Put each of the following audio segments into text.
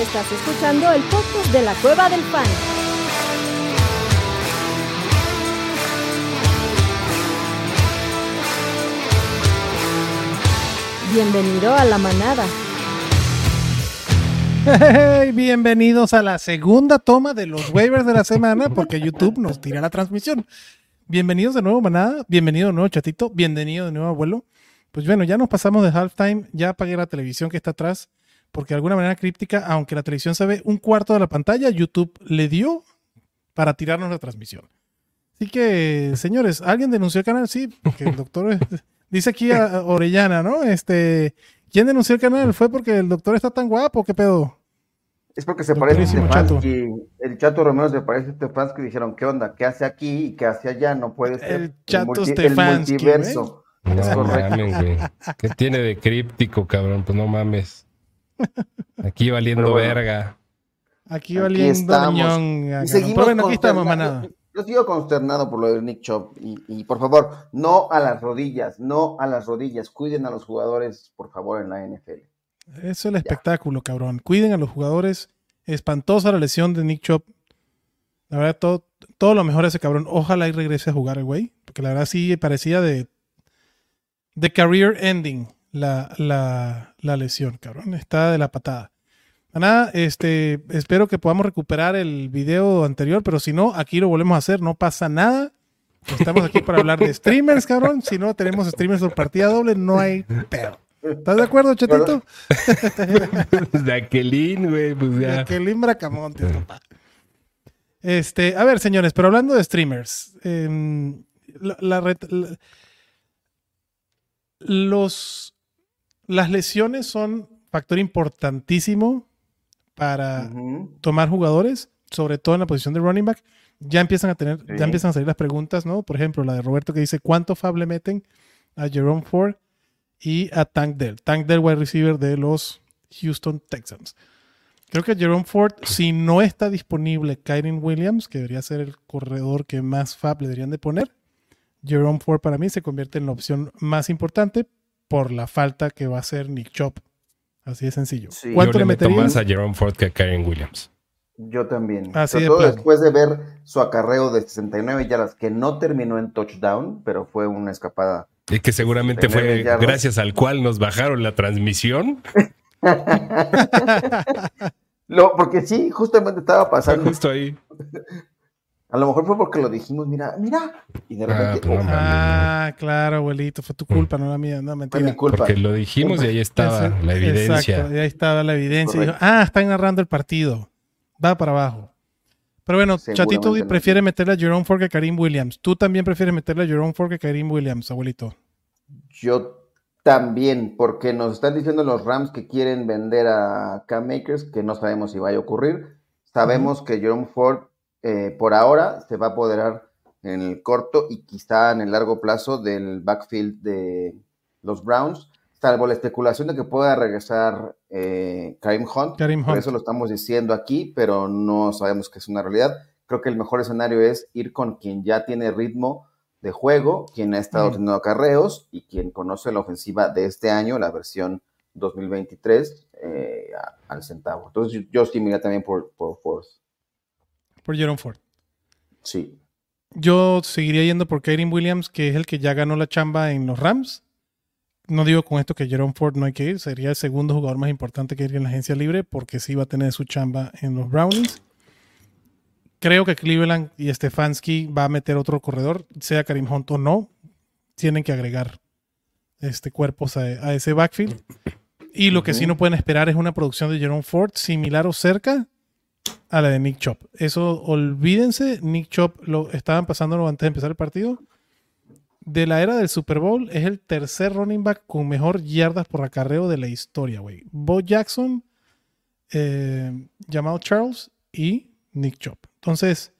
Estás escuchando el podcast de la Cueva del Fan. Bienvenido a la manada. Hey, bienvenidos a la segunda toma de los waivers de la semana porque YouTube nos tira la transmisión. Bienvenidos de nuevo, manada. Bienvenido de nuevo, chatito. Bienvenido de nuevo, abuelo. Pues bueno, ya nos pasamos de halftime. Ya apagué la televisión que está atrás porque de alguna manera críptica, aunque la televisión se ve un cuarto de la pantalla, YouTube le dio para tirarnos la transmisión. Así que, señores, ¿alguien denunció el canal? Sí, porque el doctor dice aquí a Orellana, ¿no? Este, ¿quién denunció el canal? ¿Fue porque el doctor está tan guapo? ¿Qué pedo? Es porque se parece a. El Chato Romero se parece a Stefanski. Dijeron, ¿qué onda? ¿Qué hace aquí y qué hace allá? No puede ser. El Chato Stefanski. El multiverso. No, es correcto. ¿Qué tiene de críptico, cabrón? Pues no mames. Aquí valiendo verga. Aquí valiendo ñón. Y seguimos bueno, aquí estamos, manada. Yo sigo consternado por lo de Nick Chop y, por favor, no a las rodillas, no a las rodillas. Cuiden a los jugadores, por favor, en la NFL. Eso es el espectáculo, cabrón. Cuiden a los jugadores. Espantosa la lesión de Nick Chop. La verdad, todo, todo lo mejor a ese cabrón. Ojalá y regrese a jugar el güey. Porque la verdad sí parecía de, de career ending la, la, la lesión, cabrón. Está de la patada. Nada, este, espero que podamos recuperar el video anterior, pero si no, aquí lo volvemos a hacer, no pasa nada. Estamos aquí para hablar de streamers, cabrón. Si no tenemos streamers por partida doble, no hay pedo. ¿Estás de acuerdo, Chetito? de Aquelín, güey, pues ya. De Aquelín Bracamonte, papá. Este, a ver, señores, pero hablando de streamers, em, la, los las lesiones son factor importantísimo para tomar jugadores, sobre todo en la posición de running back. Ya empiezan a tener, ya empiezan a salir las preguntas, ¿no? Por ejemplo, la de Roberto que dice cuánto Fab le meten a Jerome Ford y a Tank Dell. Tank Dell, wide receiver de los Houston Texans. Creo que Jerome Ford, si no está disponible Kyren Williams, que debería ser el corredor que más Fab le deberían de poner, Jerome Ford para mí se convierte en la opción más importante, por la falta que va a hacer Nick Chop. Así de sencillo. ¿Cuánto Yo le, meto más a Jerome Ford que a Karen Williams. Yo también. Así todo después de ver su acarreo de 69 yardas, que no terminó en touchdown, pero fue una escapada. Y que seguramente fue gracias al cual nos bajaron la transmisión. Lo, porque sí, justamente estaba pasando. justo ahí. A lo mejor fue porque lo dijimos, mira, mira. Y de repente. Ah, pues ah claro, abuelito, fue tu culpa, no la mía, no mentira. mi culpa. Porque lo dijimos y ahí estaba la evidencia. Exacto, y ahí estaba la evidencia. ah, están narrando el partido. Va para abajo. Pero bueno, Chatito prefiere meterle a Jerome Ford que a Karim Williams. Tú también prefieres meterle a Jerome Ford que a Karim Williams, abuelito. Yo también, porque nos están diciendo los Rams que quieren vender a Cam Makers, que no sabemos si vaya a ocurrir. Sabemos que Jerome Ford eh, por ahora se va a apoderar en el corto y quizá en el largo plazo del backfield de los Browns, salvo la especulación de que pueda regresar eh, Karim, Hunt. Por eso lo estamos diciendo aquí, pero no sabemos que es una realidad. Creo que el mejor escenario es ir con quien ya tiene ritmo de juego, quien ha estado teniendo acarreos y quien conoce la ofensiva de este año, la versión 2023, eh, al centavo. Entonces yo, sí me también por, por Force. Por Jerome Ford. Sí. Yo seguiría yendo por Karim Williams, que es el que ya ganó la chamba en los Rams. No digo con esto que Jerome Ford no hay que ir, sería el segundo jugador más importante que ir en la agencia libre, porque sí va a tener su chamba en los Brownies. Creo que Cleveland y Stefanski va a meter otro corredor, sea Karim Hunt o no. Tienen que agregar este, cuerpos a, ese backfield. Y lo que sí no pueden esperar es una producción de Jerome Ford similar o cerca a la de Nick Chop. Eso, olvídense, Nick Chop lo estaban pasándolo antes de empezar el partido. De la era del Super Bowl, es el tercer running back con mejor yardas por acarreo de la historia, güey. Bo Jackson, eh, Jamal Charles y Nick Chop. Entonces,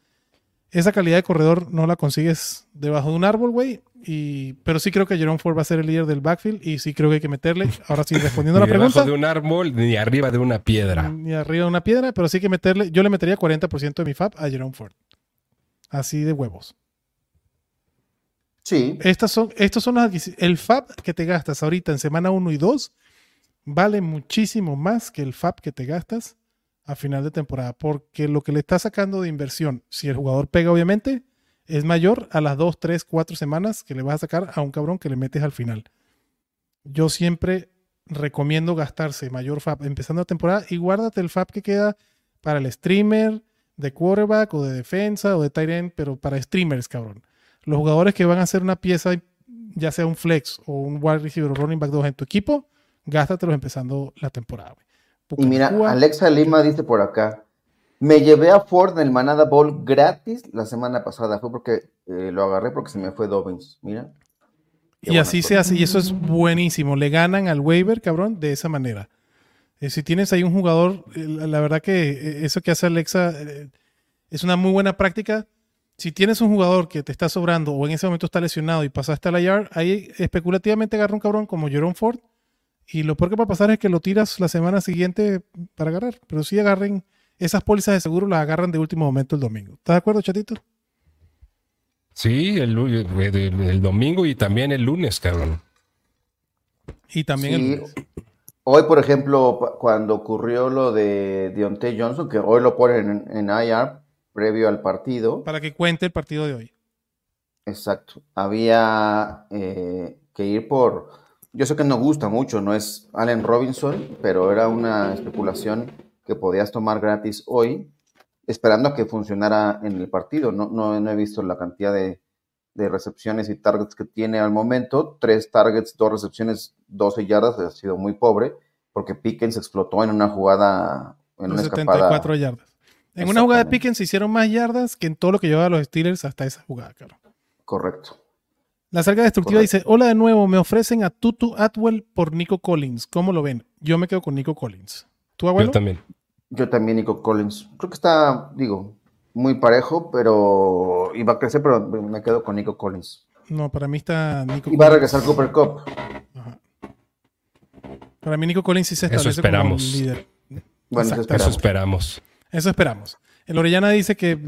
esa calidad de corredor no la consigues debajo de un árbol, güey. Y, pero sí creo que Jerome Ford va a ser el líder del backfield y sí creo que hay que meterle. Ahora sí, respondiendo a la pregunta. de un árbol ni arriba de una piedra. Ni arriba de una piedra, pero sí hay que meterle. Yo le metería 40% de mi FAB a Jerome Ford. Así de huevos. Sí. Estas son, estos son los El FAB que te gastas ahorita en semana 1 y 2 vale muchísimo más que el FAB que te gastas a final de temporada, porque lo que le está sacando de inversión, si el jugador pega obviamente, es mayor a las 2, 3, 4 semanas que le vas a sacar a un cabrón que le metes al final. Yo siempre recomiendo gastarse mayor FAP empezando la temporada y guárdate el FAP que queda para el streamer de quarterback o de defensa o de tight end, pero para streamers, cabrón. Los jugadores que van a hacer una pieza, ya sea un flex o un wide receiver o running back 2 en tu equipo, gástatelos empezando la temporada. Y mira, Alexa Lima dice por acá, me llevé a Ford en el Manada Bowl gratis la semana pasada. Fue porque eh, lo agarré porque se me fue Dobbins. Mira. y así se hace. Y eso es buenísimo. Le ganan al waiver, cabrón, de esa manera. Eh, si tienes ahí un jugador, eh, la verdad que eso que hace Alexa es una muy buena práctica. Si tienes un jugador que te está sobrando o en ese momento está lesionado y pasaste a la yard, ahí especulativamente agarra un cabrón como Jerome Ford. Y lo peor que va a pasar es que lo tiras la semana siguiente para agarrar. Pero si agarren esas pólizas de seguro las agarran de último momento el domingo. ¿Estás de acuerdo, chatito? Sí, el, domingo y también el lunes, cabrón. Y también el lunes. Hoy, por ejemplo, cuando ocurrió lo de Deontay Johnson, que hoy lo ponen en, IR previo al partido. Para que cuente el partido de hoy. Exacto. Había eh, que ir por. Yo sé que no gusta mucho, no es Allen Robinson, pero era una especulación que podías tomar gratis hoy, esperando a que funcionara en el partido. No, no, he visto la cantidad de, recepciones y targets que tiene al momento. Tres targets, dos recepciones, 12 yardas, ha sido muy pobre, porque Pickens explotó en una jugada, en una 74 yardas. En una jugada de Pickens se hicieron más yardas que en todo lo que llevaba los Steelers hasta esa jugada, claro. Correcto. La salga destructiva dice, hola de nuevo, me ofrecen a Tutu Atwell por Nico Collins. ¿Cómo lo ven? Yo me quedo con Nico Collins. ¿Tú, abuelo? Yo también. Yo también, Nico Collins. Creo que está, digo, muy parejo, pero iba a crecer, pero me quedo con Nico Collins. No, para mí está Nico Y va a regresar Cooper Cup. Para mí Nico Collins sí se establece eso esperamos. como líder. Bueno, eso esperamos. eso esperamos. El Orellana dice que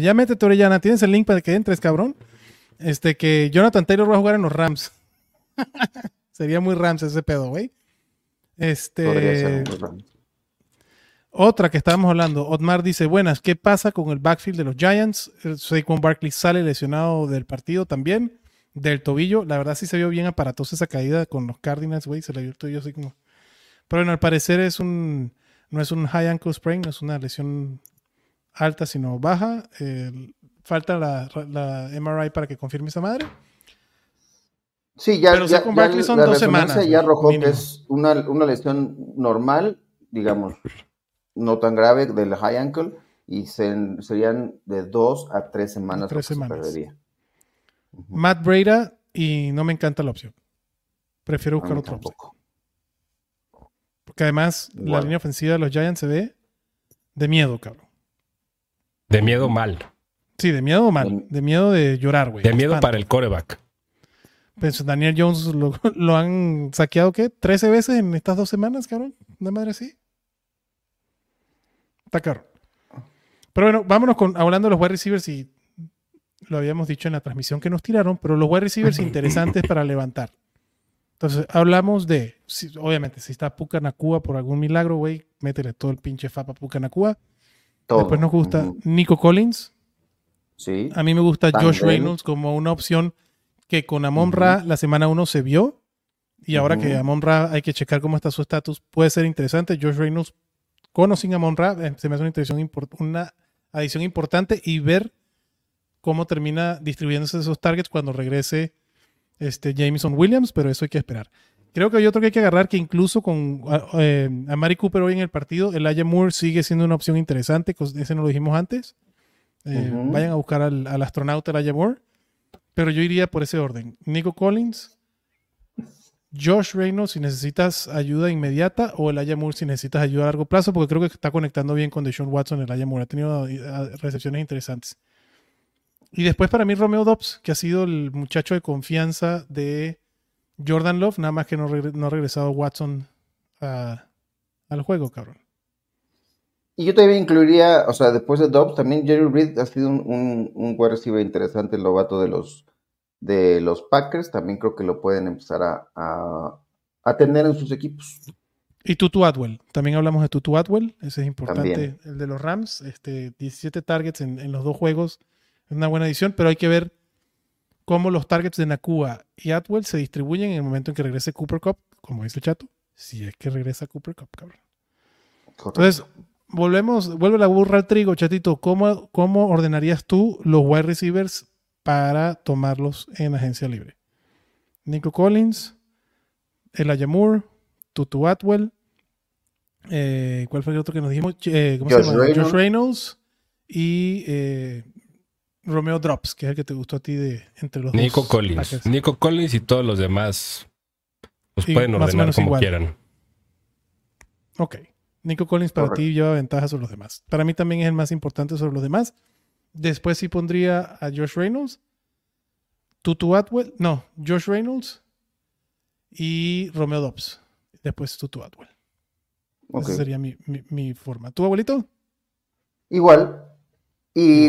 ya métete Orellana, tienes el link para que entres, cabrón. Este que Jonathan Taylor va a jugar en los Rams. Sería muy Rams ese pedo, güey. Este. Podría ser Rams. Otra que estábamos hablando, Otmar dice, buenas, ¿qué pasa con el backfield de los Giants? Saquon Barkley sale lesionado del partido también, del tobillo. La verdad sí se vio bien aparatosa esa caída con los Cardinals, güey, se le vio el tobillo así como... Pero bueno, al parecer es un, no es un high ankle sprain, no es una lesión alta, sino baja. falta la, MRI para que confirme esa madre. Sí, ya, Pero ya, Barkley son dos semanas. Ya arrojó que es una, una lesión normal, digamos, no tan grave del high ankle y serían de dos a tres semanas. Tres semanas. Matt Breda y no me encanta la opción. Prefiero buscar otro opción. Porque además la línea ofensiva de los Giants se ve de miedo, cabrón. De miedo mal. Sí, de miedo mal. De miedo de llorar, güey. De miedo para el coreback. Pues Daniel Jones lo, lo, han saqueado, ¿qué? ¿13 veces en estas dos semanas, cabrón? ¿De madre sí? Está caro. Pero bueno, vámonos con hablando de los wide receivers y lo habíamos dicho en la transmisión que nos tiraron, pero los wide receivers interesantes para levantar. Entonces, hablamos de, obviamente, si está Puka Nakua por algún milagro, güey, métele todo el pinche fapa a Puka Nakua. Después nos gusta Nico Collins. Sí. A mí me gusta Josh Reynolds como una opción que con Amon Ra la semana 1 se vio. Y ahora que Amon Ra hay que checar cómo está su estatus, puede ser interesante. Josh Reynolds con o sin Amon Ra, eh, se me hace una, una adición importante y ver cómo termina distribuyéndose esos targets cuando regrese este Jameson Williams, pero eso hay que esperar. Creo que hay otro que hay que agarrar que incluso con eh, a Mari Cooper hoy en el partido, el Aya Moore sigue siendo una opción interesante, ese no lo dijimos antes. Eh, vayan a buscar al, al astronauta Aya Moore, pero yo iría por ese orden. Nico Collins, Josh Reynolds si necesitas ayuda inmediata o el Aya Moore si necesitas ayuda a largo plazo, porque creo que está conectando bien con Deshaun Watson el Aya Moore. Ha tenido eh, recepciones interesantes. Y después para mí Romeo Dobbs, que ha sido el muchacho de confianza de Jordan Love, nada más que no, ha regresado Watson al juego, cabrón. Y yo también incluiría, o sea, después de Dobbs, también Jerry Reed ha sido un, un, un interesante, el novato de los, de los Packers, también creo que lo pueden empezar a, a, tener en sus equipos. Y Tutu Atwell. También hablamos de Tutu Atwell. Ese es importante. También. El de los Rams. Este, 17 targets en, en los dos juegos. Es una buena edición, pero hay que ver cómo los targets de Nakua y Atwell se distribuyen en el momento en que regrese Cooper Cup, como dice el chato. Si es que regresa Cooper Cup, cabrón. Correcto. Entonces, volvemos, vuelve la burra al trigo, chatito. ¿Cómo, ¿Cómo ordenarías tú los wide receivers para tomarlos en agencia libre? Nico Collins, Elijah Moore, Tutu Atwell, eh, ¿cuál fue el otro que nos dijimos? Eh, ¿Cómo Josh se llama? Reynolds. Josh Reynolds y eh, Romeo Drops, que es el que te gustó a ti de entre los Nico dos Collins. Packers. Nico Collins y todos los demás Y pueden ordenar como igual. quieran. Ok. Nico Collins para ti lleva ventaja sobre los demás. Para mí también es el más importante sobre los demás. Después sí pondría a Josh Reynolds, Tutu Atwell, no, Josh Reynolds y Romeo Dobbs. Después Tutu Atwell. Esa sería mi, mi- mi forma. ¿Tu abuelito? Igual. Y,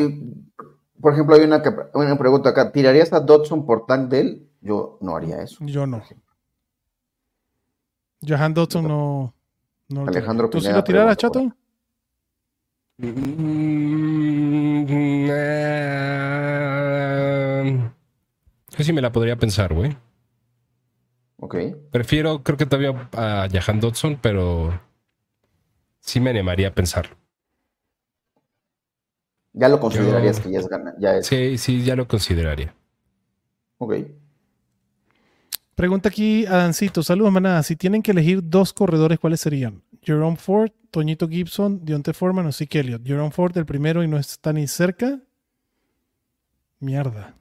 por ejemplo, hay una, que- una pregunta acá. ¿Tirarías a Dodson por Tank Dell? Yo no haría eso. Yo no. Johan Dodson no. no Alejandro. ¿Tú sí lo tiraras, chato? Yo sí me la podría pensar, güey. Ok. Prefiero, creo que todavía a Jahan Dodson, pero sí me animaría a pensarlo. Ya lo considerarías Yo- que ya es gana. Ya es. Sí, sí, ya lo consideraría. Ok. Pregunta aquí Adancito. Saludos, manada. Si tienen que elegir dos corredores, ¿cuáles serían? Jerome Ford, Toñito Gibson, Dionte Foreman o Zeke Elliott. Jerome Ford el primero y no está ni cerca. Mierda.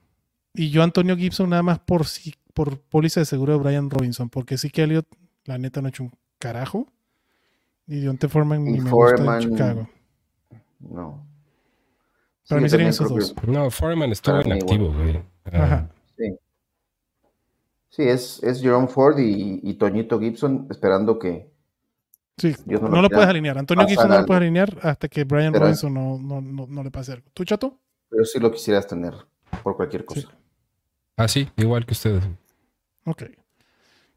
Y yo Antonio Gibson nada más por, por póliza de seguro de Brian Robinson, porque Zeke Elliott, la neta, no ha hecho un carajo. Y Dionte Foreman Y ni me gusta Foreman- en Chicago. No. Para Sí, mí serían esos que- No, Foreman estuvo inactivo, güey. Ah, Ajá. Sí. Sí, es, es Jerome Ford y, y Toñito Gibson esperando que. Sí, Dios no no, lo puedes alinear. Antonio Gibson no lo puedes alinear hasta que Brian Pero- Robinson no, no, no, no le pase algo. ¿Tú, chato? Pero sí lo quisieras tener por cualquier cosa. Sí. Ah, sí, igual que ustedes. Ok.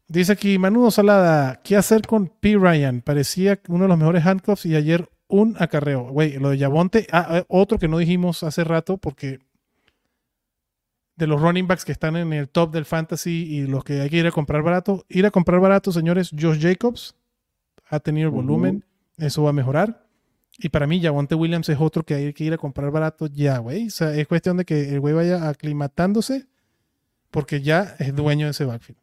Dice aquí, Manudo Salada, ¿qué hacer con P. Ryan? Parecía uno de los mejores handcuffs y ayer un acarreo. Güey, lo de Yabonte, ah, eh, otro que no dijimos hace rato porque de los running backs que están en el top del fantasy y los que hay que ir a comprar barato, ir a comprar barato, señores, Josh Jacobs ha tenido el volumen, eso va a mejorar. Y para mí, Yabonte Williams es otro que hay que ir a comprar barato ya, güey. O sea, es cuestión de que el güey vaya aclimatándose porque ya es dueño de ese backfield.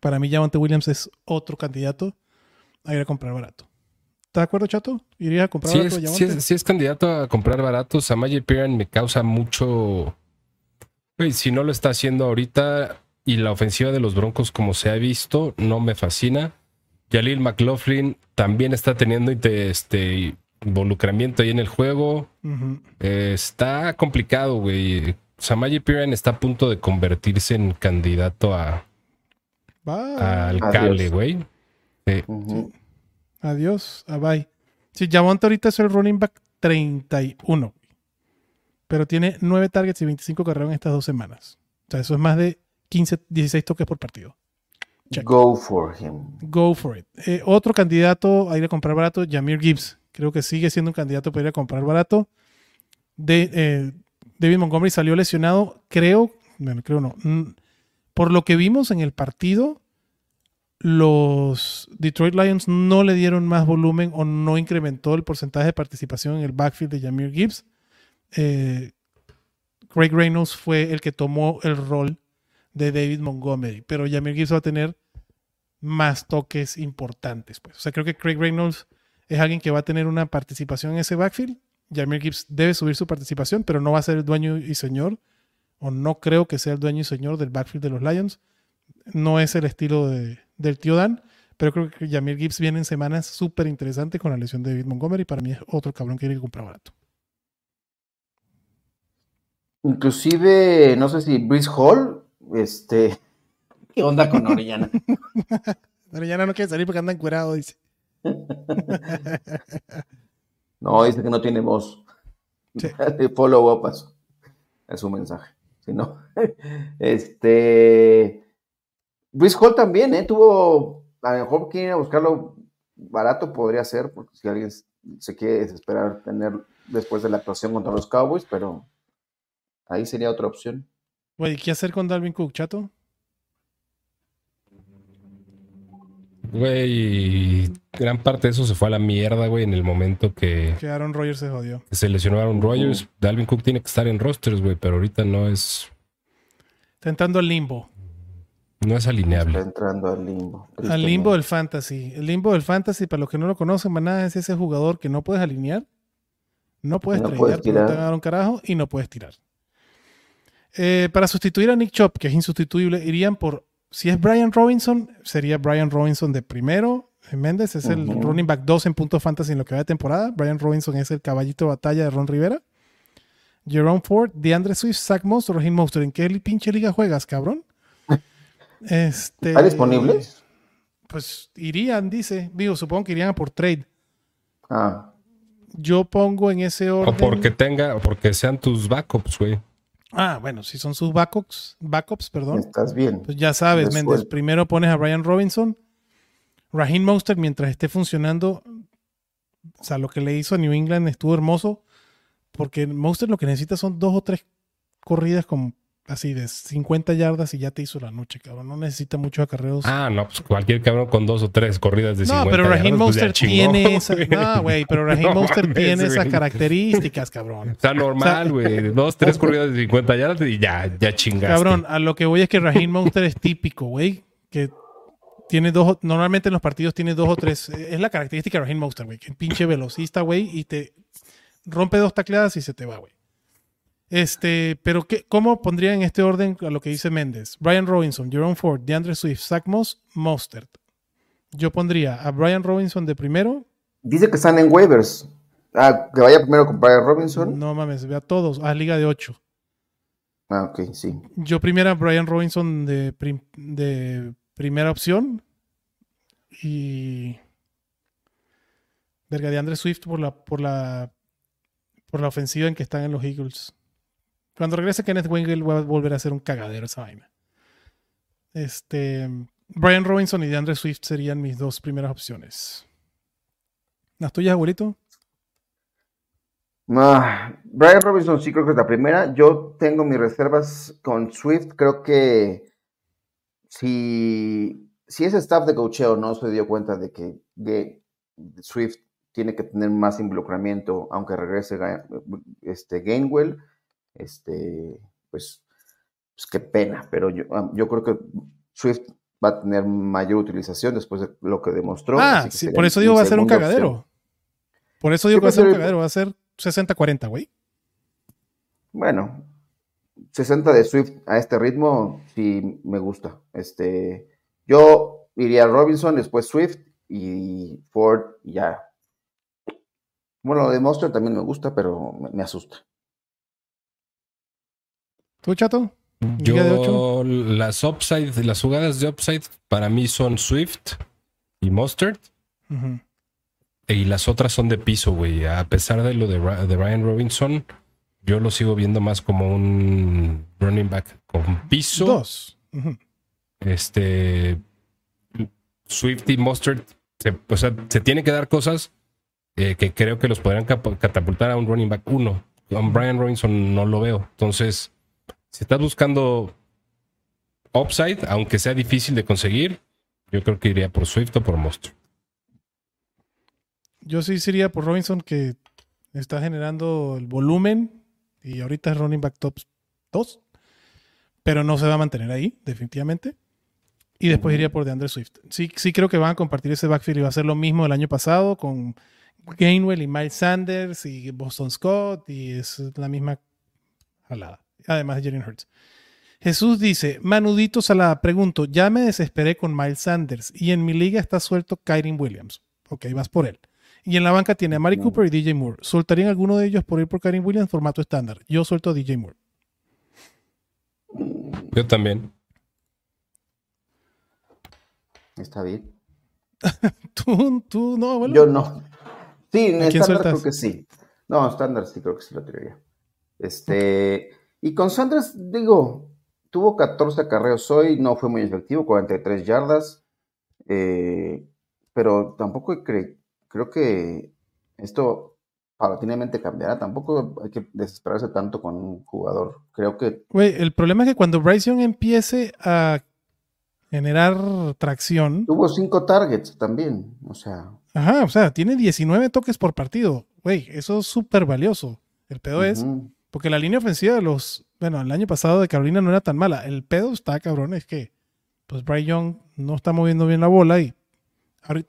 Para mí, Javante Williams es otro candidato a ir a comprar barato. ¿Estás de acuerdo, Chato? ¿Irías a comprar Sí barato es, a sí, Javonte? es, sí es candidato a comprar baratos. Samaje Piran me causa mucho. Güey, si no lo está haciendo ahorita y la ofensiva de los Broncos, como se ha visto, no me fascina. Jalil McLaughlin también está teniendo inte- este involucramiento ahí en el juego. Eh, está complicado, güey. Samaje Piran está a punto de convertirse en candidato a, Va. al Adiós. cable, güey. Sí. Adiós. a bye. Sí, Javonte ahorita es el running back 31. Pero tiene 9 targets y 25 carreras en estas dos semanas. O sea, eso es más de 15, 16 toques por partido. Check. Go for him. Go for it. Eh, otro candidato a ir a comprar barato, Jamir Gibbs. Creo que sigue siendo un candidato para ir a comprar barato. De, eh, David Montgomery salió lesionado. Creo, bueno, creo no. Mm, Por lo que vimos en el partido, los Detroit Lions no le dieron más volumen o no incrementó el porcentaje de participación en el backfield de Jamir Gibbs. Eh, Craig Reynolds fue el que tomó el rol de David Montgomery, pero Jamir Gibbs va a tener más toques importantes. Pues. O sea, creo que Craig Reynolds es alguien que va a tener una participación en ese backfield. Jamir Gibbs debe subir su participación, pero no va a ser el dueño y señor, o no creo que sea el dueño y señor del backfield de los Lions. No es el estilo de- del tío Dan, pero creo que Jamir Gibbs viene en semanas súper interesantes con la lesión de David Montgomery. Para mí es otro cabrón que hay que comprar barato. Inclusive, no sé si Brice Hall, este. ¿Qué onda con Orellana? Ya no quiere salir porque anda encuerado, dice. No, dice que no tiene voz. Sí. Follow up a su, a su mensaje. Si no. Este. Brice Hall también, ¿eh? Tuvo a lo mejor quieren buscarlo barato, podría ser, porque si alguien se quiere desesperar tener después de la actuación contra los Cowboys, pero ahí sería otra opción. Güey, ¿qué hacer con Dalvin Cook, chato? Güey, gran parte de eso se fue a la mierda, güey, en el momento que, Que Aaron Rodgers se jodió. que se lesionó Aaron Rodgers. Dalvin Cook tiene que estar en rosters, güey, pero ahorita no es, Está entrando al limbo. no es Está alineable. entrando al limbo. Al limbo del fantasy. El limbo del fantasy, para los que no lo conocen, maná, es ese jugador que no puedes alinear, no puedes No tradear puedes porque no te tirar. un carajo y no puedes tirar. Eh, para sustituir a Nick Chop, que es insustituible, irían por. Si es Brian Robinson, sería Brian Robinson de primero. Eh, Méndez es el running back 2 en puntos fantasy en lo que va de temporada. Brian Robinson es el caballito de batalla de Ron Rivera. Jerome Ford, DeAndre Swift, Zach Moss, Raheem Monster. ¿En qué pinche liga juegas, cabrón? Este, ¿Está disponibles? Pues irían, dice. Digo, supongo que irían a por trade. Ah, Yo pongo en ese orden. O porque tenga, o porque sean tus backups, güey. Ah, bueno, si son sus backups, backups, perdón. estás bien. Pues ya sabes. Méndez. Primero pones a Brian Robinson. Raheem Monster, mientras esté funcionando. O sea, lo que le hizo a New England estuvo hermoso. Porque Monster lo que necesita son dos o tres corridas como así de 50 yardas y ya te hizo la noche, cabrón. No necesita muchos acarreos. Ah, no, pues cualquier cabrón con dos o tres corridas de no, 50 pero Raheem yardas, pues ya chingó, tiene esa, no, güey, pero Raheem No Monster mames, tiene esas características, cabrón. O sea, normal, güey. Dos, tres corridas de 50 yardas y ya, ya chingaste. Cabrón, a lo que voy es que Raheem Monster es típico, güey. Que tiene dos, o- normalmente en los partidos tiene dos o tres. eh, Es la característica de Raheem Monster, güey. Que es pinche velocista, güey, y te rompe dos tacleadas y se te va, güey. Este, pero ¿qué, ¿cómo pondría en este orden a lo que dice Méndez? Brian Robinson, Jerome Ford, DeAndre Swift, Zach Moss, Mostert. Yo pondría a Brian Robinson de primero. Dice que están en waivers. Ah, que vaya primero con Brian Robinson. No mames, ve a todos, a Liga de 8. Ah, ok, sí. Yo primera Brian Robinson de, prim- de primera opción. Y. Verga de Andre Swift por la, por la. Por la ofensiva en que están en los Eagles. Cuando regrese Kenneth Wengel va a volver a ser un cagadero esa vaina. Este. Brian Robinson y DeAndre Swift serían mis dos primeras opciones. ¿Las tuyas, abuelito? Brian Robinson sí creo que es la primera. Yo tengo mis reservas con Swift. Creo que si, si ese staff de cocheo no se dio cuenta de que Swift tiene que tener más involucramiento, aunque regrese este, Gainwell, este, pues, pues qué pena. Pero yo, yo creo que Swift va a tener mayor utilización después de lo que demostró. Ah, que sí, por eso digo va a ser un cagadero. opción. Por eso digo que va a ser un prefiero- cagadero. Va a ser 60-40, güey. Bueno, 60 de Swift a este ritmo sí me gusta. Este, yo iría a Robinson, después Swift y Ford y ya. Bueno, lo de Monster también me gusta, pero me, me asusta. ¿Tú, chato? Liga de Yo, las upside, las jugadas de upside para mí son Swift y Mustard. Y las otras son de piso, güey. A pesar de lo de, de Ryan Robinson, yo lo sigo viendo más como un running back con piso. Dos. Este Swift y Mustard, se, o sea, se tiene que dar cosas eh, que creo que los podrían catapultar a un running back uno. Con Brian Robinson no lo veo. Entonces, si estás buscando upside, aunque sea difícil de conseguir, yo creo que iría por Swift o por Mustard. Yo sí sería por Robinson que está generando el volumen y ahorita es running back top 2, pero no se va a mantener ahí, definitivamente. Y después iría por DeAndre Swift. Sí, sí creo que van a compartir ese backfield y va a ser lo mismo del año pasado con Gainwell y Miles Sanders y Boston Scott y es la misma jalada. Además de Jalen Hurts. Jesús dice, Manudito Salada, pregunto, ya me desesperé con Miles Sanders y en mi liga está suelto Kyrie Williams. Ok, vas por él. Y en la banca tiene a Mari No. Cooper y DJ Moore. ¿Soltarían alguno de ellos por ir por Kyrie Williams formato estándar? Yo suelto a DJ Moore. Yo también. Está bien. Tú, tú no, abuelo. Yo no. Sí, en ¿A quién estándar creo que sí. No, estándar sí creo que sí lo tiraría. Este, y con Sanders, digo, tuvo 14 acarreos hoy, no fue muy efectivo, 43 yardas. eh, pero tampoco creo que esto paulatinamente cambiará. Tampoco hay que desesperarse tanto con un jugador. Creo que. Güey, el problema es que cuando Bryce Young empiece a generar tracción. Tuvo cinco targets también. O sea. Ajá, o sea, tiene 19 toques por partido. Güey, eso es súper valioso. El pedo es. Porque la línea ofensiva de los. Bueno, el año pasado de Carolina no era tan mala. El pedo está, cabrón, es que. Pues Bryce Young no está moviendo bien la bola y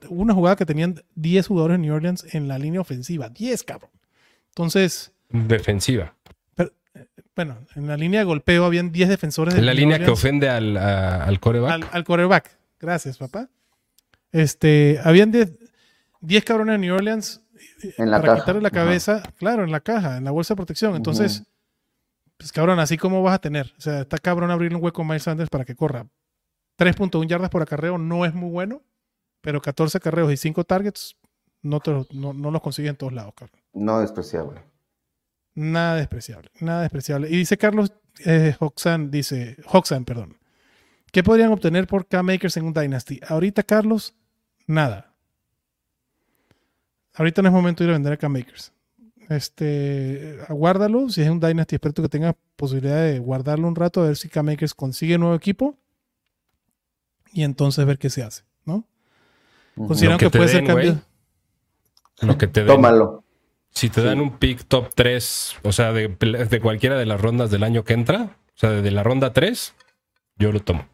hubo una jugada que tenían 10 jugadores de New Orleans en la línea ofensiva. 10, cabrón. Entonces. Defensiva. bueno, en la línea de golpeo habían 10 defensores. En la línea que ofende al, al coreback. Al, coreback. Gracias, papá. Este, habían 10 cabrones de New Orleans en la para quitarle la cabeza, claro, en la caja, en la bolsa de protección. Entonces, pues cabrón, así como vas a tener. O sea, está cabrón abrirle un hueco a Miles Sanders para que corra. 3.1 yardas por acarreo no es muy bueno. Pero 14 carreos y 5 targets no, no, los consiguen en todos lados, Carlos. No despreciable. Nada despreciable, nada despreciable. Y dice Carlos eh, Hoxan, dice, Hoxan, perdón. ¿Qué podrían obtener por K-Makers en un Dynasty? Ahorita, Carlos, nada. Ahorita no es momento de ir a vender a K-Makers. Este, aguárdalo. Si es un Dynasty, espero que tenga posibilidad de guardarlo un rato, a ver si K-Makers consigue nuevo equipo. Y entonces ver qué se hace, ¿no? Consideran que, puede ser cambio. lo que te den. Tómalo. Si te dan un pick top 3, o sea, de, cualquiera de las rondas del año que entra, o sea, de la ronda 3, yo lo tomo.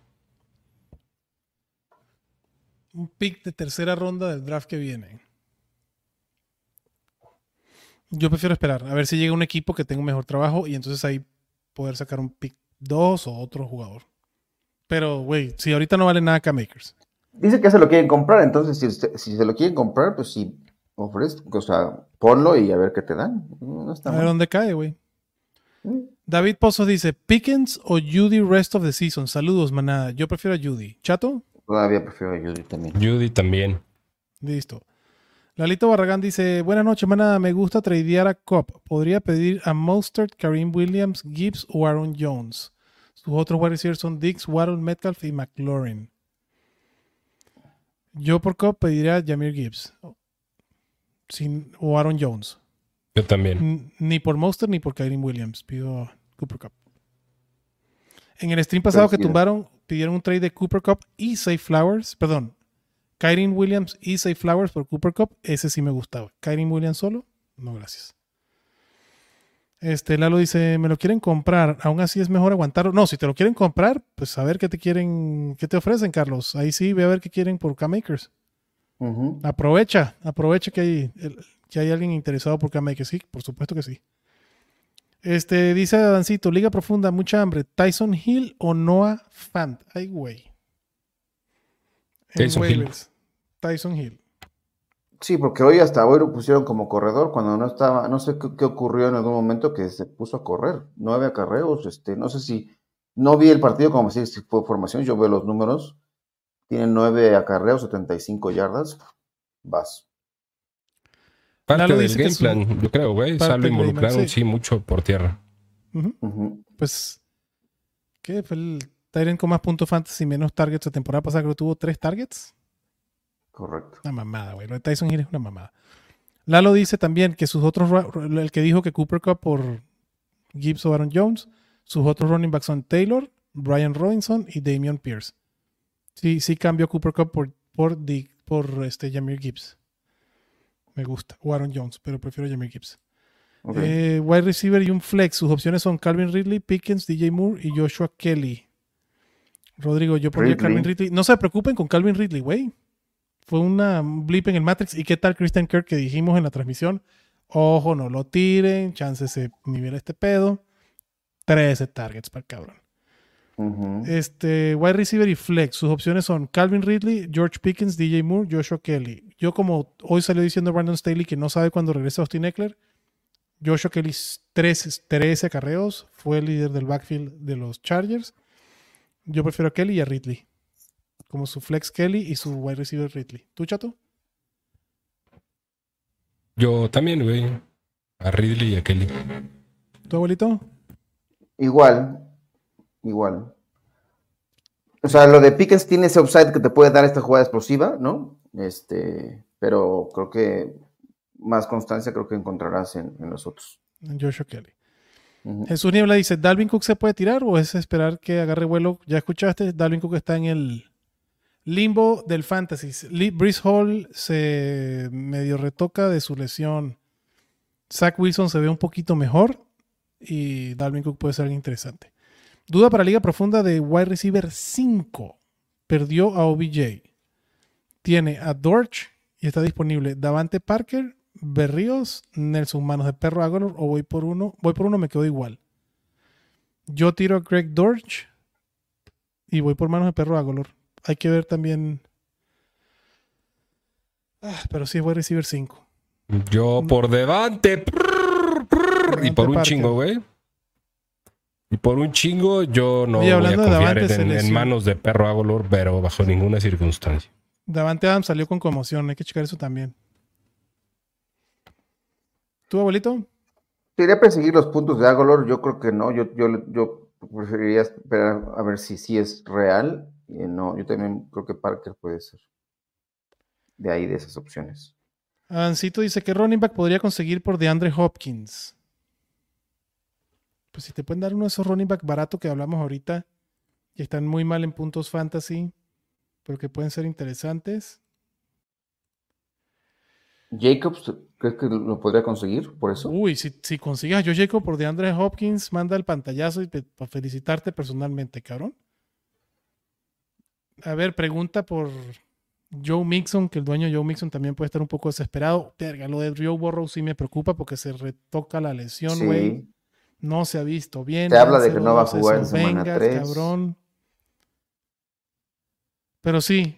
Un pick de tercera ronda del draft que viene. Yo prefiero esperar, a ver si llega un equipo que tenga un mejor trabajo y entonces ahí poder sacar un pick 2 o otro jugador. Pero, güey, si ahorita no vale nada K-Makers. Dice que se lo quieren comprar, entonces si, se lo quieren comprar, pues sí, ofrece, o sea, ponlo y a ver qué te dan. a ver dónde cae, güey. Mm. David Pozos dice, Pickens o Judy rest of the season. Saludos, manada. Yo prefiero a Judy. ¿Chato? Todavía prefiero a Judy también. Judy también. Listo. Lalito Barragán dice, buenas noches, manada. Me gusta tradear a Cop. Podría pedir a Mostert, Kareem Williams, Gibbs o Aaron Jones. Sus otros wide son Dix, Waddle, Metcalf y McLaurin. Yo por Cobb pediría a Jamir Gibbs. Sin, o Aaron Jones. Yo también. ni por Monster ni por Kyrie Williams. Pido Cooper Cup. En el stream pasado que tumbaron, pidieron un trade de Cooper Cup y Safe Flowers. Perdón. Kyrie Williams y Safe Flowers por Cooper Cup. Ese sí me gustaba. Kyrie Williams solo. No, gracias. Este, Lalo dice, me lo quieren comprar, aún así es mejor aguantarlo. No, si te lo quieren comprar, pues a ver qué te quieren, qué te ofrecen, Carlos. Ahí sí, ve a ver qué quieren por K-Makers. Aprovecha, aprovecha que hay, que hay alguien interesado por K-Makers. Sí, por supuesto que sí. Este, dice Dancito, Liga Profunda, mucha hambre. Tyson Hill o Noah Fant. Ay, güey. Tyson Hill. Tyson Hill. Sí, porque hoy hasta hoy lo pusieron como corredor cuando no estaba, no sé qué, ocurrió en algún momento que se puso a correr, nueve acarreos, este, no sé si, no vi el partido como si, fue formación, yo veo los números, tiene nueve acarreos, 75 yardas, vas. Parte del game plan, yo creo, güey, salvo involucraron, sí. mucho por tierra. Pues, ¿qué? Fue el Tyrant con más puntos fantasy, menos targets la temporada pasada, creo que tuvo tres targets. Correcto. Una mamada, güey. Lo de Tyson Hill es una mamada. Lalo dice también que sus otros, el que dijo que Cooper Cup por Gibbs o Aaron Jones, sus otros running backs son Taylor, Brian Robinson y Damian Pierce. Sí, sí cambió Cooper Cup por, por, por este Jamir Gibbs. Me gusta. O Aaron Jones, pero prefiero Jamir Gibbs. Eh, wide receiver y un flex. Sus opciones son Calvin Ridley, Pickens, DJ Moore y Joshua Kelly. Rodrigo, yo pondría Calvin Ridley. No se preocupen con Calvin Ridley, güey fue una blip en el Matrix. ¿Y qué tal Christian Kirk que dijimos en la transmisión? Ojo, no lo tiren, chance se nivel este pedo. 13 targets para el cabrón. Este, wide receiver y flex. Sus opciones son Calvin Ridley, George Pickens, DJ Moore, Joshua Kelly. Yo, como hoy salió diciendo Brandon Staley que no sabe cuándo regresa Austin Eckler, Joshua Kelly 13, 13 carreos, fue el líder del backfield de los Chargers. Yo prefiero a Kelly y a Ridley como su flex Kelly y su wide receiver Ridley. ¿Tú, chato? Yo también, güey. A Ridley y a Kelly. ¿Tu abuelito? Igual. Igual. O sea, lo de Pickens tiene ese upside que te puede dar esta jugada explosiva, ¿no? Este, pero creo que más constancia creo que encontrarás en, en los otros. Joshua Kelly. Ujú. Jesús Niebla dice, ¿Dalvin Cook se puede tirar o es esperar que agarre vuelo? Ya escuchaste, Dalvin Cook está en el limbo del fantasy. Lee- Brees Hall se medio retoca de su lesión. Zach Wilson se ve un poquito mejor y Dalvin Cook puede ser interesante. Duda para Liga Profunda de wide receiver 5. Perdió a OBJ. Tiene a Dorch y está disponible Davante Parker, Berríos, Nelson Manos de Perro Aguilar o voy por uno. Voy por uno, me quedo igual. Yo tiro a Greg Dorch y voy por Manos de Perro Aguilar. Hay que ver también. Ah, pero sí es wide receiver 5. Yo por delante. prrr, prrr, y por un Parker. chingo, güey. Y por un chingo yo no voy a confiar en, en manos de perro Agolor, pero bajo ninguna circunstancia. Davante Adams salió con conmoción. Hay que checar eso también. ¿Tu abuelito? ¿Te iría a perseguir los puntos de Agolor? Yo creo que no. Yo, yo, yo preferiría esperar a ver si sí es real. Y no, yo también creo que Parker puede ser. De ahí, de esas opciones. Ancito dice que running back podría conseguir por DeAndre Hopkins. Pues si te pueden dar uno de esos running back barato que hablamos ahorita, que están muy mal en puntos fantasy, pero que pueden ser interesantes. Jacobs, ¿crees que lo podría conseguir por eso? Uy, si, si consigues a Joe Jacob por DeAndre Hopkins, manda el pantallazo y para felicitarte personalmente, cabrón. A ver, pregunta por Joe Mixon, que el dueño Joe Mixon también puede estar un poco desesperado. Verga, lo de Joe Burrow sí me preocupa porque se retoca la lesión, güey. Sí. No se ha visto bien. Se habla de que no va a jugar en semana tres. cabrón. Pero sí,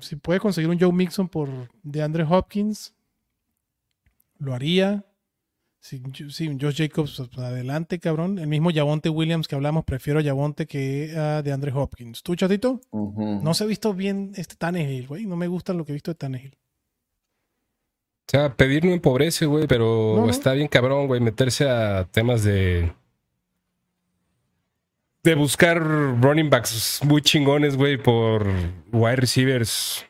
si puede conseguir un Joe Mixon por DeAndre Hopkins, lo haría. Si, si Josh Jacobs, pues, adelante, cabrón. El mismo Javonte Williams que hablamos, prefiero a Javonte que a DeAndre Hopkins. ¿Tú, chatito? No se ha visto bien este Tannehill, güey. No me gusta lo que he visto de Tannehill. O sea, pedir no empobrece, güey, pero No, no. está bien cabrón, güey, meterse a temas de. De buscar running backs muy chingones, güey, por wide receivers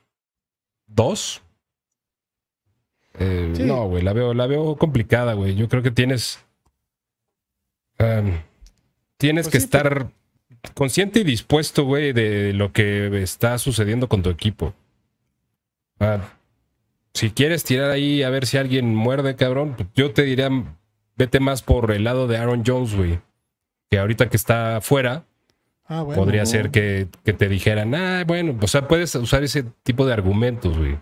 2. Eh, Sí. No, güey, la veo, la veo complicada, güey. Yo creo que tienes. em, tienes Pues que sí, estar consciente y dispuesto, güey, de lo que está sucediendo con tu equipo. Ah, si quieres tirar ahí a ver si alguien muerde, cabrón, pues yo te diría, vete más por el lado de Aaron Jones, güey. Que ahorita que está fuera, Ah, bueno. podría ser que, que te dijeran, ah, bueno, o sea, puedes usar ese tipo de argumentos, güey.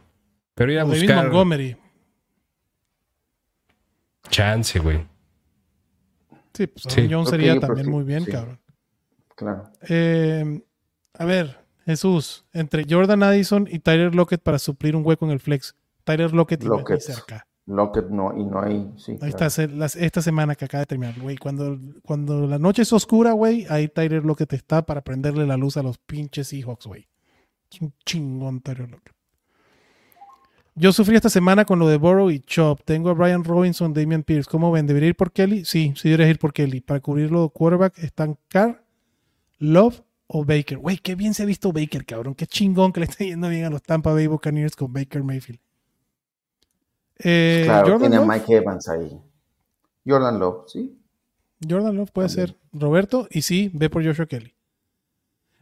Pero ir a O David buscar Montgomery. Chance, güey. Sí, pues Sí. Aaron Jones Ok, sería también muy bien, sí. cabrón. Claro. Eh, a ver, Jesús, entre Jordan Addison y Tyler Lockett para suplir un hueco en el flex. Tyler Lockett y Lockett. cerca. Lockett no, y no hay. Sí, Ahí claro. está las- esta semana que acaba de terminar, güey. Cuando, cuando la noche es oscura, güey, ahí Tyler Lockett está para prenderle la luz a los pinches Seahawks, güey. Es un chingón Tyler Lockett. Yo sufrí esta semana con lo de Burrow y Chop. Tengo a Brian Robinson, Damian Pierce. ¿Cómo ven? ¿Debería ir por Kelly? Sí, sí deberías ir por Kelly. Para cubrirlo, quarterback están Carr, Love o Baker. Güey, qué bien se ha visto Baker, cabrón. Qué chingón que le está yendo bien a los Tampa Bay Buccaneers con Baker Mayfield. Eh, Claro, Jordan tiene a Love. Mike Evans ahí. Jordan Love, sí. Jordan Love puede También. ser Roberto y sí, ve por Joshua Kelly.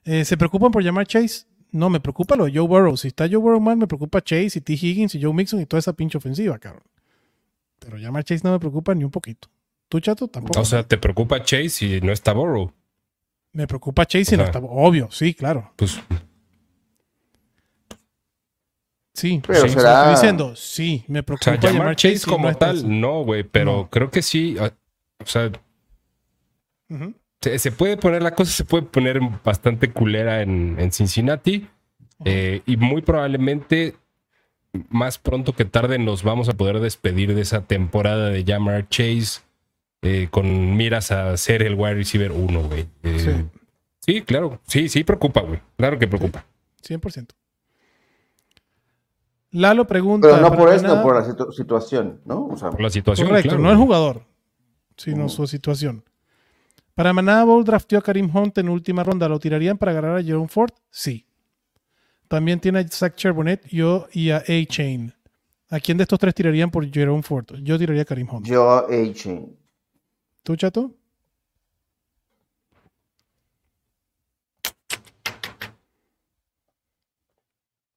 Eh, ¿Se preocupan por llamar Chase? No, me preocupa lo de Joe Burrow. Si está Joe Burrow mal, me preocupa Chase y T. Higgins y Joe Mixon y toda esa pinche ofensiva, cabrón. Pero llamar Chase no me preocupa ni un poquito. ¿Tú, chato? Tampoco. O sea, te preocupa Chase y no está Burrow. me preocupa Chase y o no sea- está. Obvio, sí, claro. Pues Sí, Pero sí, será- estoy diciendo, sí, me O preocupa sea, llamar Chase y como no tal, no, güey, pero No. creo que sí. ah, O sea, Ujú. Se, se puede poner, la cosa se puede poner bastante culera en, en Cincinnati. eh, y muy probablemente, más pronto que tarde, nos vamos a poder despedir de esa temporada de llamar Chase eh, con miras a ser el wide receiver 1, güey. Eh, Sí. sí, claro. Sí, sí, preocupa, güey. Claro que preocupa. 100%. Lalo pregunta. Pero no por nada- no por la situ- situación, ¿no? O sea, Por la situación, Correcto, claro, no el jugador, sino su situación. Para Bowl drafteó a Karim Hunt en última ronda. ¿Lo tirarían para agarrar a Jerome Ford? Sí. También tiene a Zach Charbonnet yo y a A-Chain. ¿A quién de estos tres tirarían por Jerome Ford? Yo tiraría a Karim Hunt. Yo, A-Chain. ¿Tú, Chato?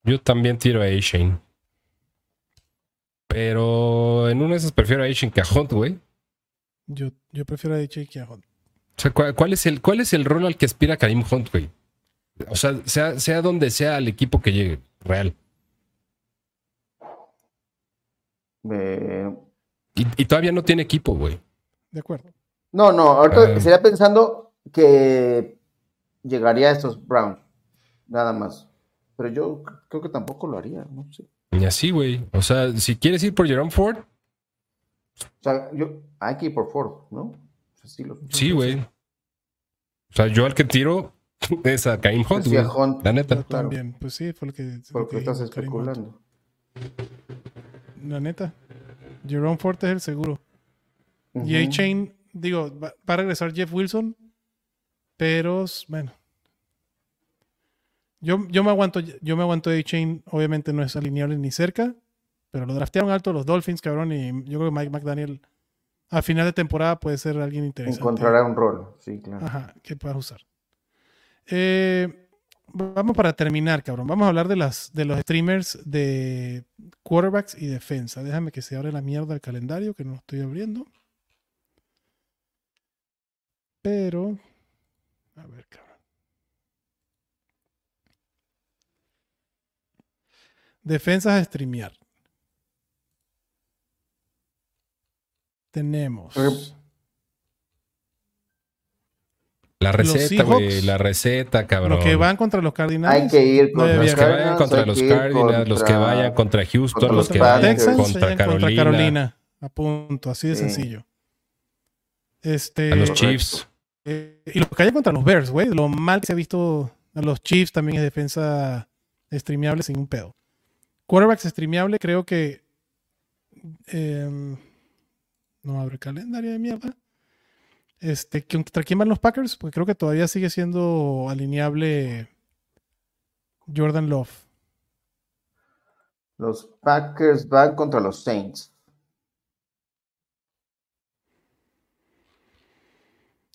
Yo también tiro a A-Shane. Pero en una de esas prefiero a A-Shane que a Hunt, güey. Yo, yo prefiero a A-Chain que a Hunt. Sea, ¿cuál, cuál es el, ¿cuál es el rol al que aspira Karim Hunt, güey? O sea, sea, sea donde sea el equipo que llegue, real. Eh, Y, y todavía no tiene equipo, güey. De acuerdo. no, no, ahorita Ah. sería pensando que llegaría a estos Browns. Nada más. Pero yo creo que tampoco lo haría, no sé. Y así, güey. O sea, si quieres ir por Jerome Ford, O sea, yo, hay que ir por Ford, ¿no? O sea, sí, lo- sí, güey. O sea, yo al que tiro es a Karim Hunt, Decía güey. Hunt, La neta. Yo también. Pues sí, fue lo que. porque que estás especulando. La neta. Jerome Ford es el seguro. Y Ujú. A-Chain, digo, va, va a regresar Jeff Wilson, pero bueno. Yo, yo me aguanto, yo me aguanto A-Chain, obviamente no es alineable ni cerca, pero lo draftearon alto los Dolphins, cabrón, y yo creo que Mike McDaniel a final de temporada puede ser alguien interesante. Encontrará un rol, sí, claro. Ajá, que puedas usar. Eh, vamos para terminar, cabrón. Vamos a hablar de las de los streamers de quarterbacks y defensa. Déjame que se abra la mierda el calendario, que no lo estoy abriendo. Pero. A ver, cabrón. Defensas a streamear. Tenemos. La receta, güey. La receta, cabrón. Los que van contra los Cardinals. Hay que ir contra debía Los que vayan contra los Cardinals, los que vayan contra Houston, contra los los que vayan contra Carolina, Carolina. A punto, así de Sí. sencillo. Este, a los. Chiefs. eh, y los que vayan contra los Bears, güey. Lo mal que se ha visto a los Chiefs también es defensa streameable sin un pedo. Quarterbacks streameable, creo que. em, no abre calendario de mierda. Este, ¿Contra quién van los Packers? Porque creo que todavía sigue siendo alineable Jordan Love. Los Packers van contra los Saints.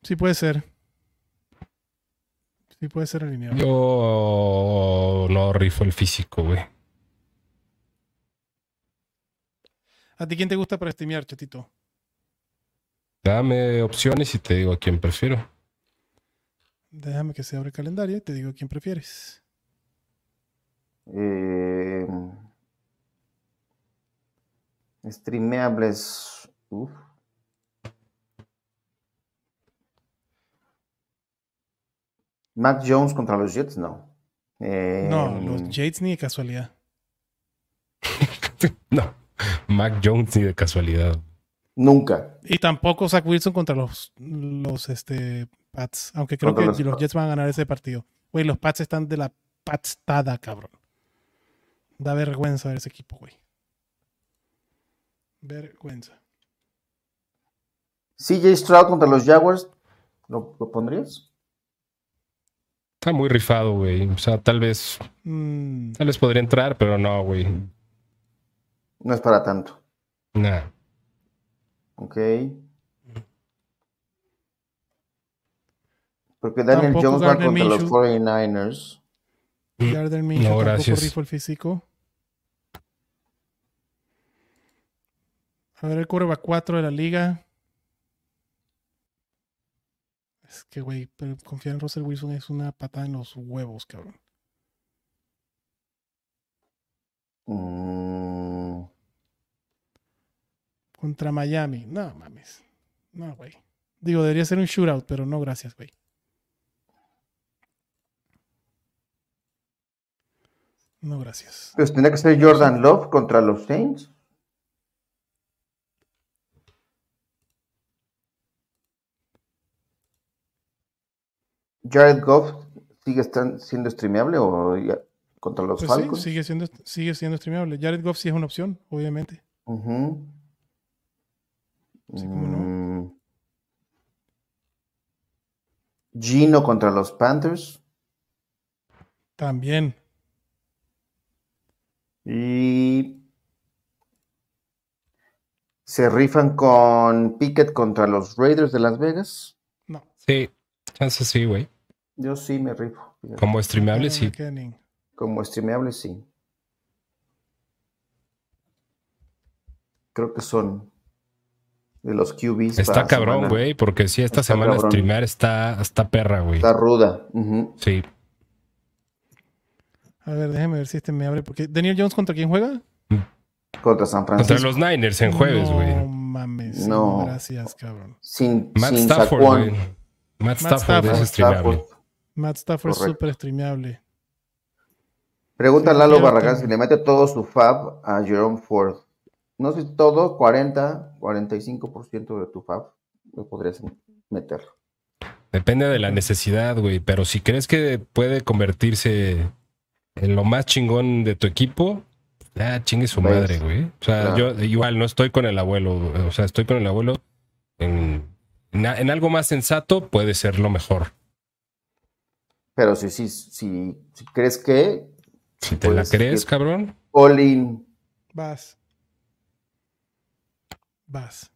Sí puede ser. Sí puede ser alineable. Yo no rifo el físico, güey. ¿A ti quién te gusta para streamear, chatito? Dame opciones y te digo a quién prefiero. Déjame que se abra el calendario y te digo quién prefieres. Eh, streameables. Uf. Mac Jones contra los Jets, no. Eh, No, los Jades ni de casualidad. No, Mac Jones ni de casualidad. Nunca. Y tampoco Zach Wilson contra los, los este, Pats. Aunque creo Contra que los los, Jets van a ganar ese partido. Güey, los Pats están de la patstada, cabrón. Da vergüenza ver ese equipo, güey. Vergüenza. CJ Stroud contra los Jaguars, ¿lo, lo pondrías? Está muy rifado, güey. O sea, tal vez, Mm, tal vez podría entrar, pero no, güey. No es para tanto. Nah. Ok. Porque Daniel Tampoco Jones va Gardner contra los Minshew. 49ers. Gardner Minshew No, tampoco gracias. rifo el físico. A ver, el quarterback 4 de la liga. Es que, güey, pero confiar en Russell Wilson es una patada en los huevos, cabrón. Mm, Contra Miami. No, mames. No, güey. Digo, debería ser un shootout, pero no, gracias, güey. No, gracias. pues tendría que ser Jordan Love contra los Saints. Jared Goff sigue siendo streameable o ya- contra los Pues sí, Falcons. sigue siendo, sigue siendo streamable. Jared Goff sí es una opción, obviamente. Sí, cómo no. Mm, Gino contra los Panthers. También. Y se rifan con Pickett contra los Raiders de Las Vegas. No. Sí, chance sí, güey. Yo sí me rifo. fíjate. Como streamable, sí. Como streameable, sí. Creo que son de los QBs. Está cabrón, güey, porque sí, esta Está semana cabrón. streamear está, está perra, güey. Está ruda. ujú. Sí. A ver, déjeme ver si este me abre. Porque Daniel Jones contra quién juega? Contra San Contra Francisco. los Niners en jueves, güey. No mames. No. Gracias, cabrón. Sin, Matt sin Stafford, güey. Matt Stafford. Stafford es. Stafford. Matt Stafford es súper streameable. Pregunta Sí, Lalo. Barragán si le mete todo su fab a Jerome Ford. No sé si todo, 40, 45% de tu fab lo podrías meter. Depende de la necesidad, güey. Pero si crees que puede convertirse en lo más chingón de tu equipo, ya chingue su Ves. madre, güey. O sea, Claro. yo igual no estoy con el abuelo. O sea, estoy con el abuelo en, en, algo más sensato, puede ser lo mejor. Pero si, si, si, si crees que Si te la crees, cabrón. all in, Vas. Vas.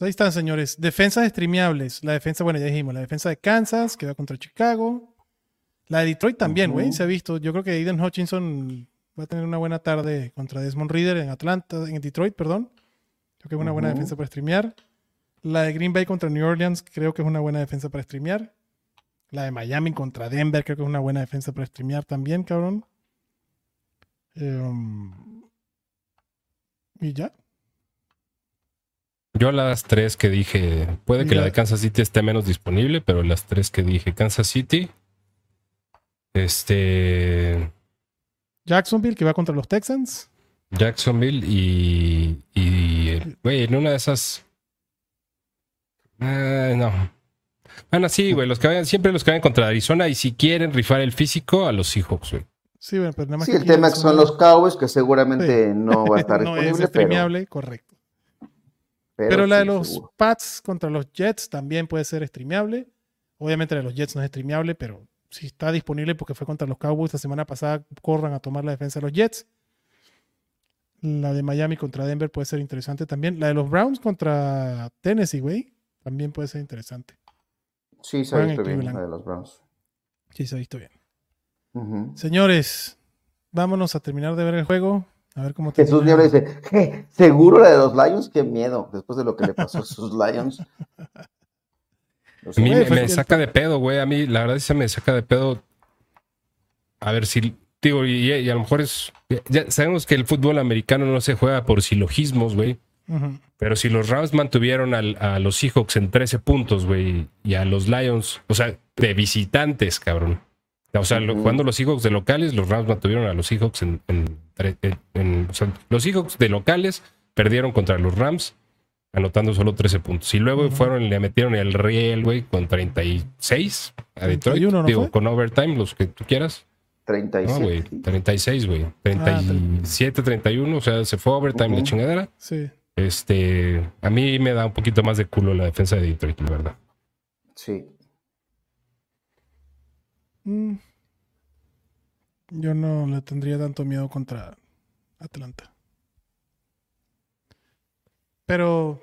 Ahí están, señores. Defensas streameables. La defensa, bueno, ya dijimos, la defensa de Kansas, que va contra Chicago. La de Detroit también, güey, se ha visto. Yo creo que Aiden Hutchinson va a tener una buena tarde contra Desmond Reader en Atlanta, en Detroit, perdón. Creo que es una buena defensa para streamear. La de Green Bay contra New Orleans, creo que es una buena defensa para streamear. La de Miami contra Denver, creo que es una buena defensa para streamear también, cabrón. Em, y ya. Yo las tres que dije, puede que la de Kansas City esté menos disponible, pero las tres que dije, Kansas City, este, Jacksonville, que va contra los Texans. Jacksonville y, y güey, en una de esas, Ah, no. Bueno, sí, güey, los que vayan, siempre los que vayan contra Arizona y si quieren rifar el físico a los Seahawks, güey. Sí, bueno, pero nada más Sí, que el tema es que son los Cowboys, que seguramente Sí. no va a estar no es disponible, pero, streameable, correcto. pero Pero la de los seguro. Pats contra los Jets también puede ser streameable. Obviamente la de los Jets no es streameable, pero si está disponible porque fue contra los Cowboys la semana pasada, corran a tomar la defensa de los Jets. La de Miami contra Denver puede ser interesante también. La de los Browns contra Tennessee, güey, también puede ser interesante. Sí, se ha visto en bien la de los Browns. Sí, se ha visto bien. Señores, vámonos a terminar de ver el juego. A ver cómo Jesús. Niebla dice, "Je, ¿seguro la de los Lions? Qué miedo, después de lo que le pasó a sus Lions. Los A mí me, saca de pedo, güey. A mí, la verdad, se me saca de pedo. A ver si, digo, y, y a lo mejor es. Ya sabemos que el fútbol americano no se juega por silogismos, güey. Pero si los Rams mantuvieron al- a los Seahawks en 13 puntos, güey, y a los Lions, o sea, de visitantes, cabrón. O sea, jugando los Seahawks de locales, los Rams mantuvieron a los Seahawks en. en tre- en- en- o sea, los Seahawks de locales perdieron contra los Rams, anotando solo 13 puntos. Y luego fueron y le metieron el riel, güey, con 36 a Detroit. 31, ¿no Digo, fue? con overtime, los que tú quieras. 37. No, güey, 36, güey. 37, 31, o sea, se fue overtime la chingadera. Sí. Este, a mí me da un poquito más de culo la defensa de Detroit, la verdad. Sí. Mm. Yo no le tendría tanto miedo contra Atlanta. Pero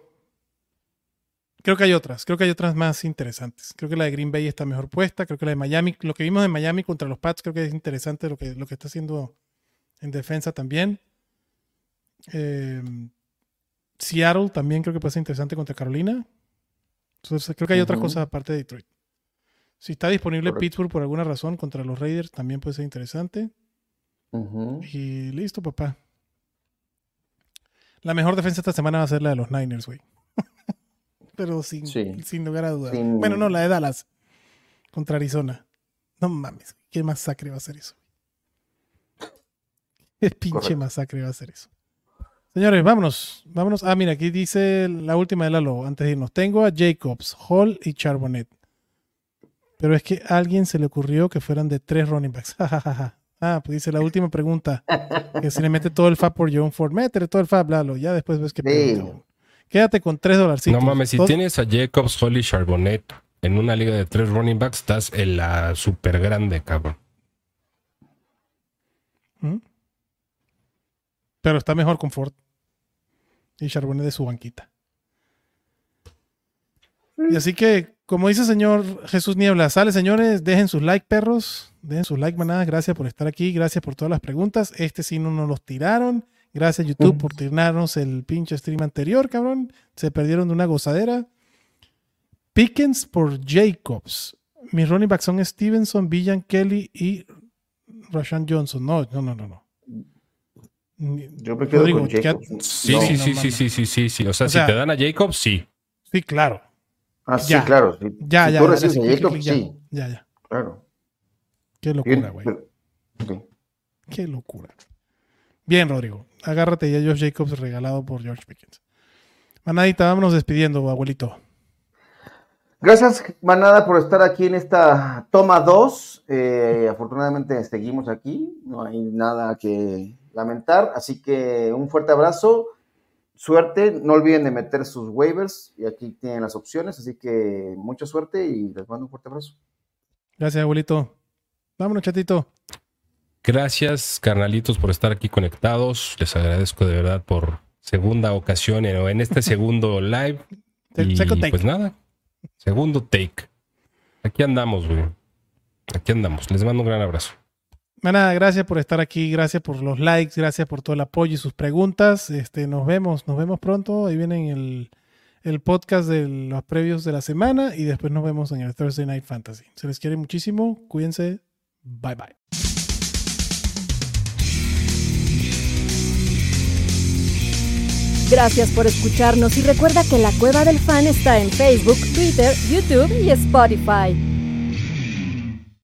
creo que hay otras, creo que hay otras más interesantes. Creo que la de Green Bay está mejor puesta, creo que la de Miami, lo que vimos de Miami contra los Pats, creo que es interesante lo que, lo que está haciendo en defensa también. Eh, Seattle también creo que puede ser interesante contra Carolina. Entonces, creo que hay otras cosas aparte de Detroit. Si está disponible Correcto. Pittsburgh por alguna razón contra los Raiders, también puede ser interesante. Y listo, papá. La mejor defensa esta semana va a ser la de los Niners, güey. Pero sin, Sí. sin lugar a dudas. Sin- Bueno, no, la de Dallas contra Arizona. No mames, qué masacre va a ser eso. Qué pinche Correcto. masacre va a ser eso. Señores, vámonos. Vámonos. Ah, mira, aquí dice la última de Lalo antes de irnos. Tengo a Jacobs, Hall y Charbonnet. Pero es que a alguien se le ocurrió que fueran de tres running backs. ah, pues dice la última pregunta. Que se le mete todo el fab por John Ford. Métele todo el fab, Lalo. Ya después ves que Sí. pregunta. Quédate con tres dolarcitos. No mames, si tienes a Jacobs, Holly, Charbonnet en una liga de tres running backs, estás en la super grande, cabrón. ¿Mm? Pero está mejor con Ford. Y Charbonnet de su banquita. Y así que, como dice el señor Jesús Niebla, sale señores, dejen sus like, perros. Dejen sus like, manada. Gracias por estar aquí. Gracias por todas las preguntas. Este sí no nos los tiraron. Gracias, YouTube, por tirarnos el pinche stream anterior, cabrón. Se perdieron de una gozadera. Pickens por Jacobs. Mis running backs son Stevenson, Villan, Kelly y Rashan Johnson. No, no, no, no, no. Yo me quedo Rodrigo, con Jacobs. Sí, No. sí, no sí, sí, sí, sí, sí, sí. O sea, O sea- si te dan a Jacobs, sí. Sí, claro. Ah, sí, Ya. claro. Si, Ya, si ya. tú ya, recibes ya, clic, clic, sí, Ya, ya. claro. Qué locura, güey. Qué locura. Bien, Rodrigo. Agárrate ya Josh Jacobs regalado por George Pickens. Manadita, vámonos despidiendo, abuelito. Gracias, Manada, por estar aquí en esta toma 2. afortunadamente seguimos aquí, no hay nada que lamentar, así que un fuerte abrazo, suerte, no olviden de meter sus waivers y aquí tienen las opciones, así que mucha suerte y les mando un fuerte abrazo. Gracias, abuelito. Vámonos, chatito. Gracias, carnalitos, por estar aquí conectados. Les agradezco de verdad por segunda ocasión en, en este segundo live. Y second take. pues nada, segundo take. Aquí andamos, güey. Aquí andamos. Les mando un gran abrazo. Gracias por estar aquí, gracias por los likes, gracias por todo el apoyo y sus preguntas. Este, nos vemos, nos vemos pronto. Ahí vienen el, el podcast de los previos de la semana y después nos vemos en el Thursday Night Fantasy. Se les quiere muchísimo, cuídense, bye bye. Gracias por escucharnos y recuerda que la Cueva del Fan está en Facebook, Twitter, YouTube y Spotify.